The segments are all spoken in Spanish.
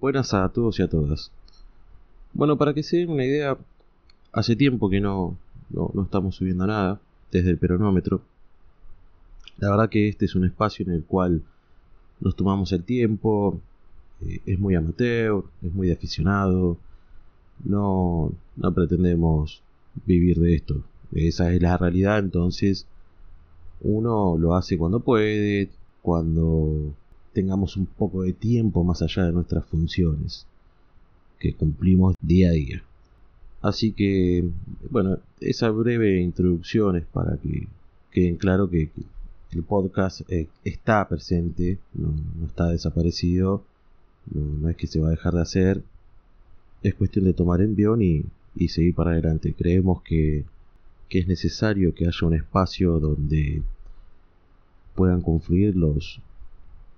Buenas a todos y a todas. Bueno, para que se den una idea, hace tiempo que no, no, estamos subiendo nada desde el peronómetro. La verdad que este es un espacio en el cual nos tomamos el tiempo, eh, es muy amateur, es muy aficionado, no, no pretendemos vivir de esto. Esa es la realidad, entonces uno lo hace cuando puede, cuando tengamos un poco de tiempo más allá de nuestras funciones que cumplimos día a día. Así que, bueno, esa breve introducción es para que queden claro que, el podcast eh, está presente, no, está desaparecido, no, es que se va a dejar de hacer, es cuestión de tomar envión y, y seguir para adelante. Creemos que, que es necesario que haya un espacio donde puedan confluir los,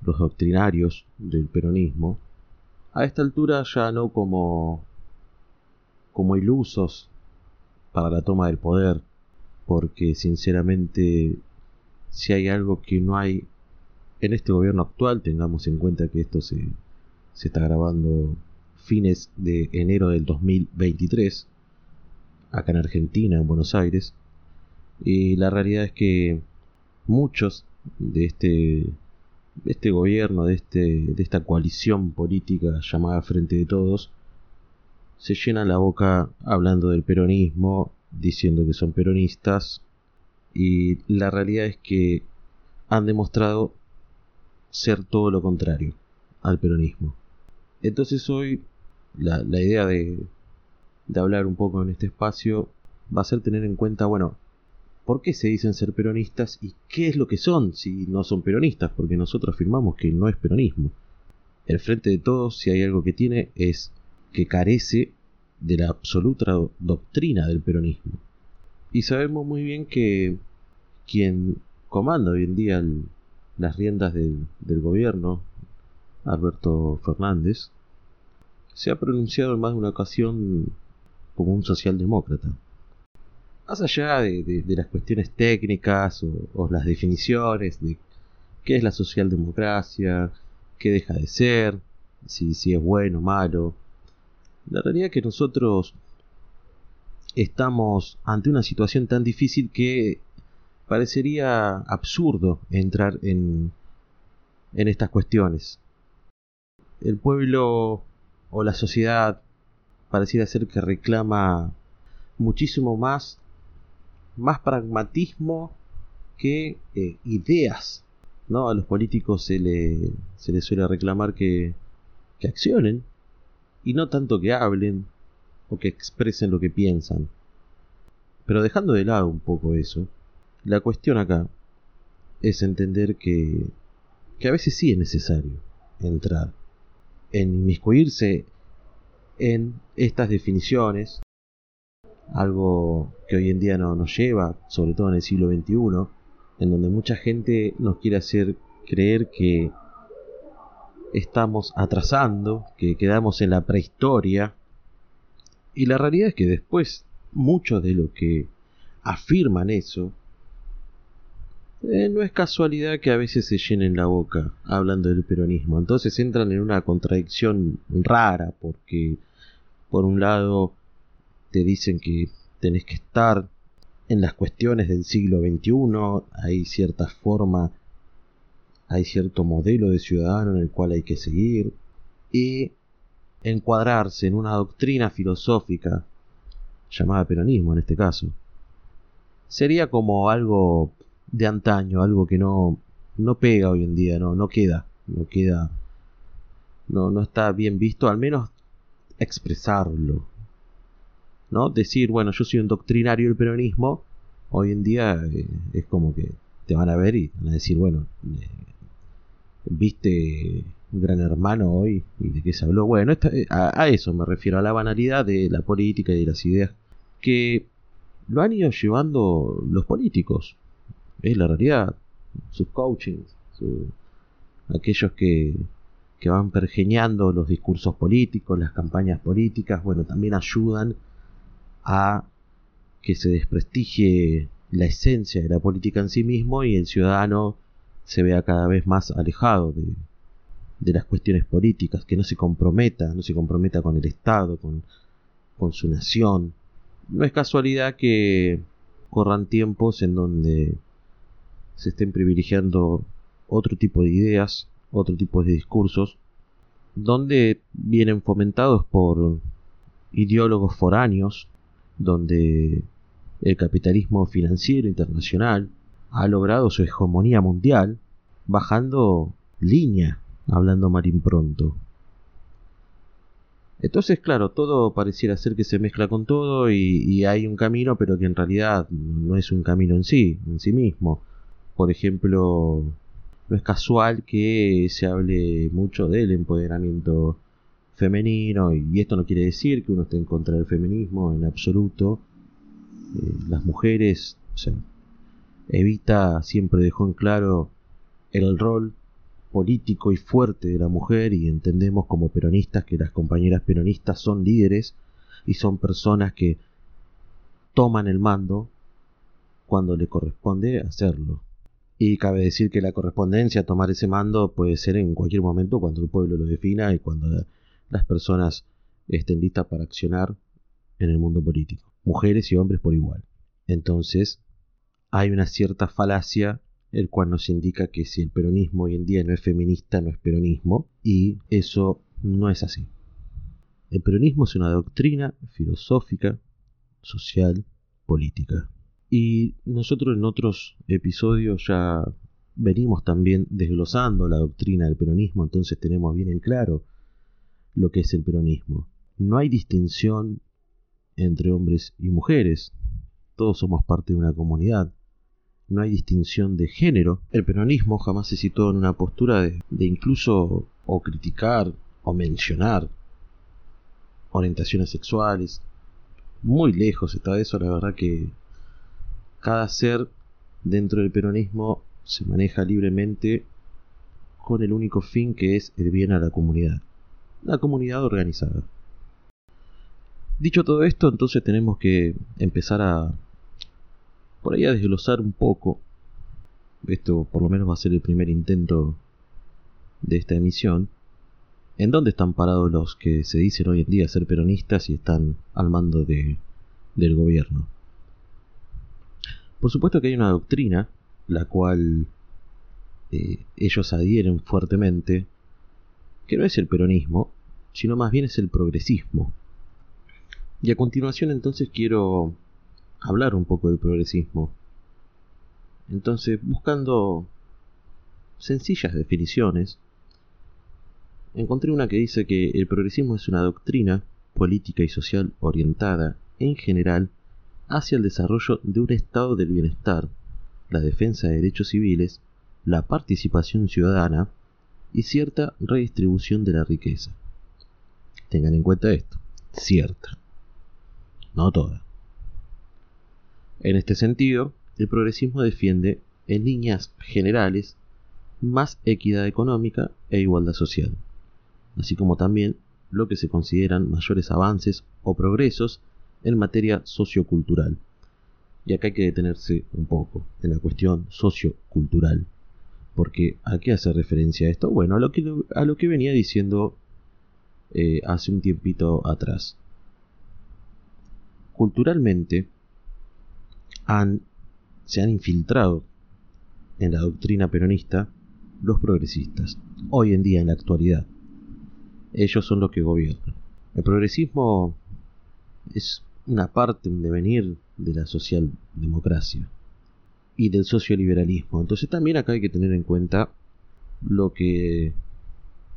los doctrinarios del peronismo, a esta altura ya no como, como ilusos para la toma del poder, porque sinceramente si hay algo que no hay en este gobierno actual, tengamos en cuenta que esto se, se está grabando fines de enero del 2023, acá en Argentina, en Buenos Aires, y la realidad es que muchos de este este gobierno, de, este, de esta coalición política llamada Frente de Todos, se llena la boca hablando del peronismo, diciendo que son peronistas, y la realidad es que han demostrado ser todo lo contrario al peronismo. Entonces hoy la, la idea de, de hablar un poco en este espacio va a ser tener en cuenta, bueno, por qué se dicen ser peronistas y qué es lo que son si no son peronistas, porque nosotros afirmamos que no es peronismo. El frente de todos, si hay algo que tiene, es que carece de la absoluta doctrina del peronismo. Y sabemos muy bien que quien comanda hoy en día las riendas del, del gobierno, Alberto Fernández, se ha pronunciado en más de una ocasión como un socialdemócrata más allá de, las cuestiones técnicas o, las definiciones de qué es la socialdemocracia, qué deja de ser, si, si es bueno o malo, la realidad es que nosotros estamos ante una situación tan difícil que parecería absurdo entrar en, en estas cuestiones. El pueblo o la sociedad pareciera ser que reclama muchísimo más más pragmatismo que eh, ideas. ¿no? A los políticos se, se les suele reclamar que, que accionen y no tanto que hablen o que expresen lo que piensan. Pero dejando de lado un poco eso, la cuestión acá es entender que, que a veces sí es necesario entrar en inmiscuirse en estas definiciones algo que hoy en día no nos lleva, sobre todo en el siglo XXI, en donde mucha gente nos quiere hacer creer que estamos atrasando, que quedamos en la prehistoria, y la realidad es que después mucho de lo que afirman eso, eh, no es casualidad que a veces se llenen la boca hablando del peronismo. Entonces entran en una contradicción rara porque por un lado te dicen que tenés que estar en las cuestiones del siglo XXI, hay cierta forma, hay cierto modelo de ciudadano en el cual hay que seguir y encuadrarse en una doctrina filosófica llamada peronismo en este caso. Sería como algo de antaño, algo que no, no pega hoy en día, no, no queda, no queda, no, no está bien visto, al menos expresarlo, ¿no? Decir, bueno, yo soy un doctrinario del peronismo, hoy en día eh, es como que te van a ver y van a decir, bueno, eh, viste un gran hermano hoy y de qué se habló. Bueno, eh, a, eso me refiero, a la banalidad de la política y de las ideas que lo han ido llevando los políticos. Es la realidad. Sus coachings, aquellos que, que van pergeñando los discursos políticos, las campañas políticas, bueno, también ayudan a que se desprestigie la esencia de la política en sí mismo y el ciudadano se vea cada vez más alejado de, de las cuestiones políticas, que no se comprometa, no se comprometa con el Estado, con, con su nación. No es casualidad que corran tiempos en donde se estén privilegiando otro tipo de ideas, otro tipo de discursos, donde vienen fomentados por ideólogos foráneos, donde el capitalismo financiero internacional ha logrado su hegemonía mundial, bajando línea, hablando mal impronto. Entonces, claro, todo pareciera ser que se mezcla con todo y, hay un camino, pero que en realidad no es un camino en sí, en sí mismo. Por ejemplo, no es casual que se hable mucho del empoderamiento femenino y esto no quiere decir que uno esté en contra del feminismo en absoluto. Eh, las mujeres, Evita siempre dejó en claro el rol político y fuerte de la mujer y entendemos como peronistas que las compañeras peronistas son líderes y son personas que toman el mando cuando le corresponde hacerlo. Y cabe decir que la correspondencia a tomar ese mando puede ser en cualquier momento cuando el pueblo lo defina y cuando las personas estén listas para accionar en el mundo político. Mujeres y hombres por igual. Entonces, hay una cierta falacia el cual nos indica que si el peronismo hoy en día no es feminista, no es peronismo, y eso no es así. El peronismo es una doctrina filosófica, social, política. Y nosotros en otros episodios ya venimos también desglosando la doctrina del peronismo, entonces tenemos bien en claro lo que es el peronismo. No hay distinción entre hombres y mujeres, todos somos parte de una comunidad, no hay distinción de género. El peronismo jamás se situó en una postura de, incluso o criticar o mencionar orientaciones sexuales. Muy lejos está eso, la verdad que cada ser dentro del peronismo se maneja libremente con el único fin que es el bien a la comunidad, la comunidad organizada. Dicho todo esto, entonces tenemos que empezar a por ahí a desglosar un poco, esto por lo menos va a ser el primer intento de esta emisión, en dónde están parados los que se dicen hoy en día ser peronistas y están al mando de, del gobierno. Por supuesto que hay una doctrina, la cual eh, ellos adhieren fuertemente, que no es el peronismo, sino más bien es el progresismo. Y a continuación entonces quiero hablar un poco del progresismo. Entonces, buscando sencillas definiciones, encontré una que dice que el progresismo es una doctrina política y social orientada, en general, hacia el desarrollo de un estado del bienestar, la defensa de derechos civiles, la participación ciudadana y cierta redistribución de la riqueza. Tengan en cuenta esto, cierta, no toda. En este sentido, el progresismo defiende, en líneas generales, más equidad económica e igualdad social, así como también lo que se consideran mayores avances o progresos en materia sociocultural. Y acá hay que detenerse un poco en la cuestión sociocultural. Porque ¿a qué hace referencia esto? Bueno, a lo que, venía diciendo eh, hace un tiempito atrás. Culturalmente, se han infiltrado en la doctrina peronista los progresistas, hoy en día en la actualidad. Ellos son los que gobiernan. El progresismo es una parte, un devenir de la socialdemocracia y del socioliberalismo. Entonces también acá hay que tener en cuenta lo que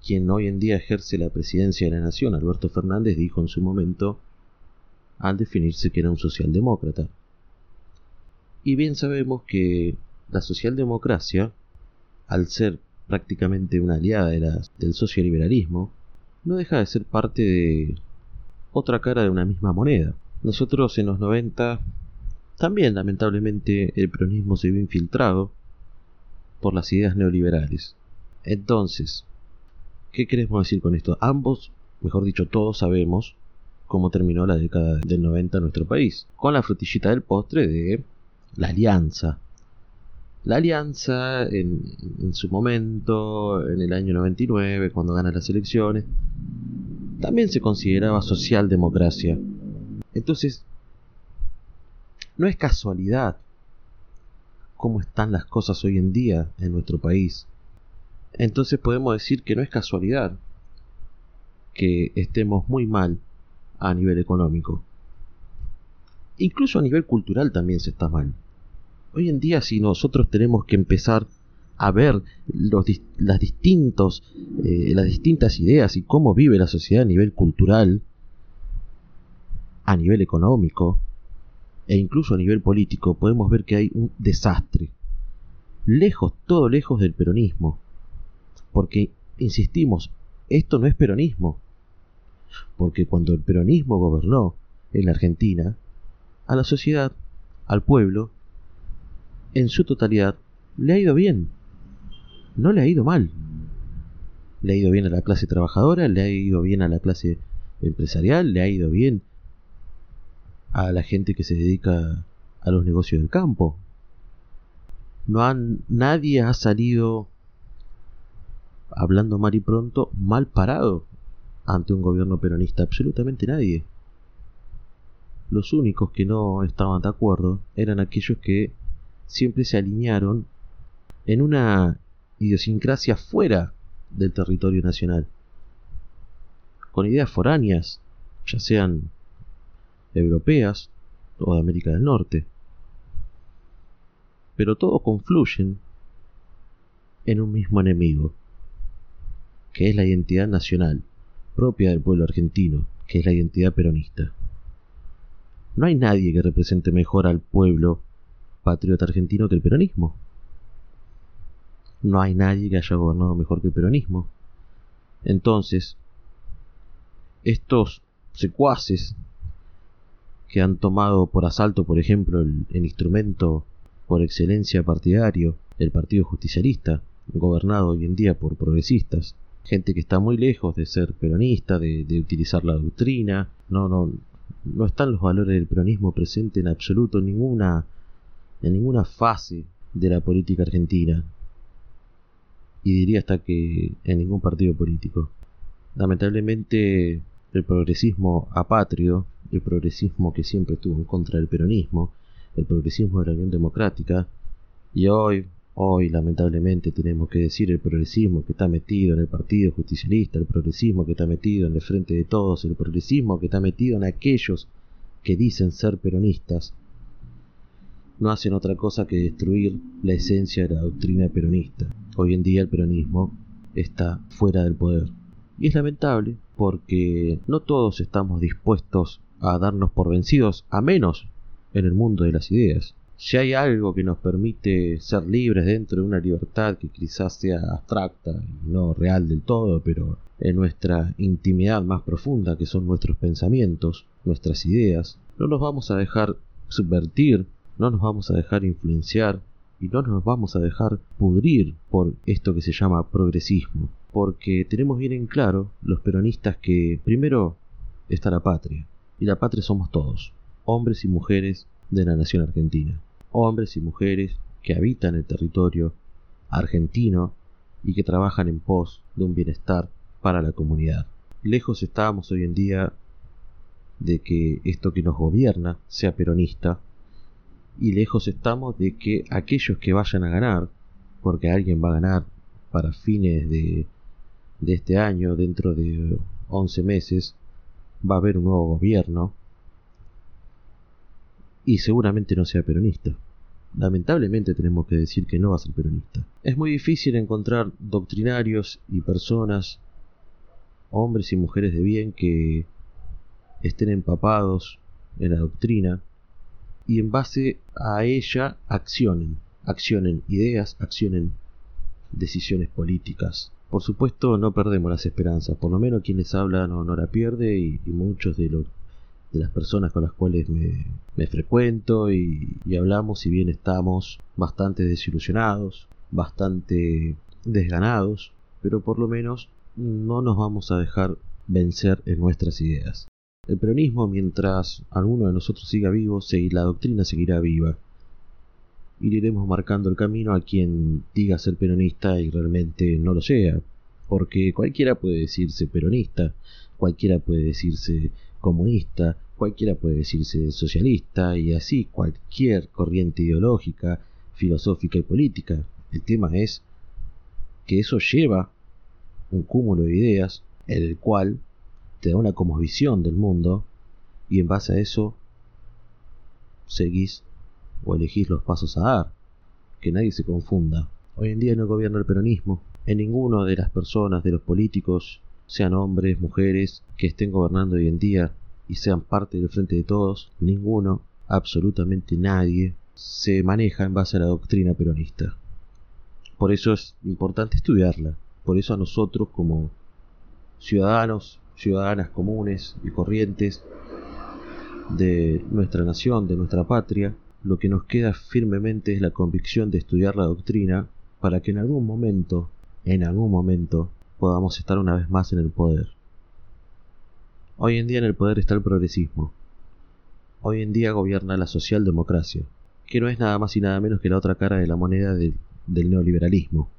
quien hoy en día ejerce la presidencia de la nación, Alberto Fernández, dijo en su momento al definirse que era un socialdemócrata. Y bien sabemos que la socialdemocracia, al ser prácticamente una aliada del socioliberalismo, no deja de ser parte de otra cara de una misma moneda. Nosotros en los 90 también lamentablemente el peronismo se vio infiltrado por las ideas neoliberales. Entonces, ¿qué queremos decir con esto? Ambos, mejor dicho, todos sabemos cómo terminó la década del 90 en nuestro país, con la frutillita del postre de la alianza La alianza en, su momento, en el año 99, cuando gana las elecciones, también se consideraba socialdemocracia. Entonces, no es casualidad cómo están las cosas hoy en día en nuestro país. Entonces podemos decir que no es casualidad que estemos muy mal a nivel económico. Incluso a nivel cultural también se está mal. Hoy en día si nosotros tenemos que empezar a ver eh, las distintas ideas y cómo vive la sociedad a nivel cultural, a nivel económico e incluso a nivel político, podemos ver que hay un desastre. Lejos, todo lejos del peronismo. Porque, insistimos, esto no es peronismo. Porque cuando el peronismo gobernó en la Argentina, a la sociedad, al pueblo, en su totalidad, le ha ido bien. No le ha ido mal. Le ha ido bien a la clase trabajadora, le ha ido bien a la clase empresarial, le ha ido bien a la gente que se dedica a los negocios del campo. No han, nadie ha salido, hablando mal y pronto, mal parado ante un gobierno peronista, absolutamente nadie. Los únicos que no estaban de acuerdo eran aquellos que siempre se alinearon en una idiosincrasia fuera del territorio nacional, con ideas foráneas, ya sean europeas o de América del Norte. Pero todos confluyen en un mismo enemigo, que es la identidad nacional propia del pueblo argentino, que es la identidad peronista. No hay nadie que represente mejor al pueblo patriota argentino que el peronismo. No hay nadie que haya gobernado mejor que el peronismo. Entonces, estos secuaces que han tomado por asalto, por ejemplo, el, instrumento por excelencia partidario, el Partido Justicialista, gobernado hoy en día por progresistas, gente que está muy lejos de ser peronista, de, utilizar la doctrina, no, no, no están los valores del peronismo presentes en absoluto en ninguna, en ninguna fase de la política argentina, y diría hasta que en ningún partido político. Lamentablemente el progresismo apátrido el progresismo que siempre estuvo en contra del peronismo, el progresismo de la Unión Democrática, y hoy, hoy lamentablemente tenemos que decir el progresismo que está metido en el Partido Justicialista, el progresismo que está metido en el Frente de Todos, el progresismo que está metido en aquellos que dicen ser peronistas, no hacen otra cosa que destruir la esencia de la doctrina peronista. Hoy en día el peronismo está fuera del poder. Y es lamentable porque no todos estamos dispuestos a darnos por vencidos, a menos en el mundo de las ideas. Si hay algo que nos permite ser libres dentro de una libertad que quizás sea abstracta y no real del todo, pero en nuestra intimidad más profunda, que son nuestros pensamientos, nuestras ideas, no nos vamos a dejar subvertir, no nos vamos a dejar influenciar y no nos vamos a dejar pudrir por esto que se llama progresismo, porque tenemos bien en claro los peronistas que primero está la patria, y la patria somos todos, hombres y mujeres de la nación argentina, hombres y mujeres que habitan el territorio argentino y que trabajan en pos de un bienestar para la comunidad. Lejos estamos hoy en día de que esto que nos gobierna sea peronista y lejos estamos de que aquellos que vayan a ganar, porque alguien va a ganar para fines de, de este año, dentro de 11 meses, va a haber un nuevo gobierno y seguramente no sea peronista. Lamentablemente tenemos que decir que no va a ser peronista. Es muy difícil encontrar doctrinarios y personas, hombres y mujeres de bien, que estén empapados en la doctrina y en base a ella accionen, accionen ideas, accionen decisiones políticas por supuesto no perdemos las esperanzas, por lo menos quien les habla no, la pierde y, muchos de, de las personas con las cuales me, frecuento y, y, hablamos, si bien estamos bastante desilusionados, bastante desganados, pero por lo menos no nos vamos a dejar vencer en nuestras ideas. El peronismo, mientras alguno de nosotros siga vivo, la doctrina seguirá viva. Y le iremos marcando el camino a quien diga ser peronista y realmente no lo sea, porque cualquiera puede decirse peronista, cualquiera puede decirse comunista, cualquiera puede decirse socialista y así cualquier corriente ideológica, filosófica y política. El tema es que eso lleva un cúmulo de ideas, el cual te da una como visión del mundo y en base a eso seguís o elegís los pasos a dar. Que nadie se confunda. Hoy en día no gobierna el peronismo. En ninguno de las personas, de los políticos, sean hombres, mujeres, que estén gobernando hoy en día y sean parte del frente de todos, ninguno, absolutamente nadie, se maneja en base a la doctrina peronista. Por eso es importante estudiarla. Por eso a nosotros como ciudadanos, ciudadanas comunes y corrientes de nuestra nación, de nuestra patria, lo que nos queda firmemente es la convicción de estudiar la doctrina para que en algún momento, en algún momento, podamos estar una vez más en el poder. Hoy en día en el poder está el progresismo. Hoy en día gobierna la socialdemocracia, que no es nada más y nada menos que la otra cara de la moneda del, neoliberalismo.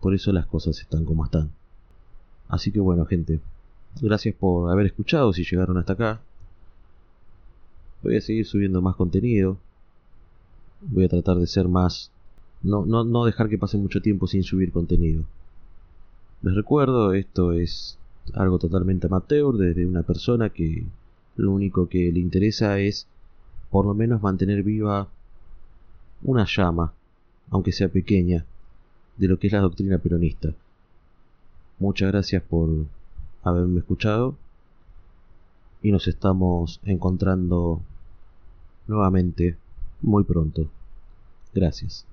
Por eso las cosas están como están. Así que bueno, gente, gracias por haber escuchado si llegaron hasta acá. Voy a seguir subiendo más contenido. Voy a tratar de ser más... No, no, no dejar que pase mucho tiempo sin subir contenido. Les recuerdo, esto es algo totalmente amateur desde una persona que lo único que le interesa es por lo menos mantener viva una llama, aunque sea pequeña, de lo que es la doctrina peronista. Muchas gracias por haberme escuchado y nos estamos encontrando nuevamente muy pronto. Gracias.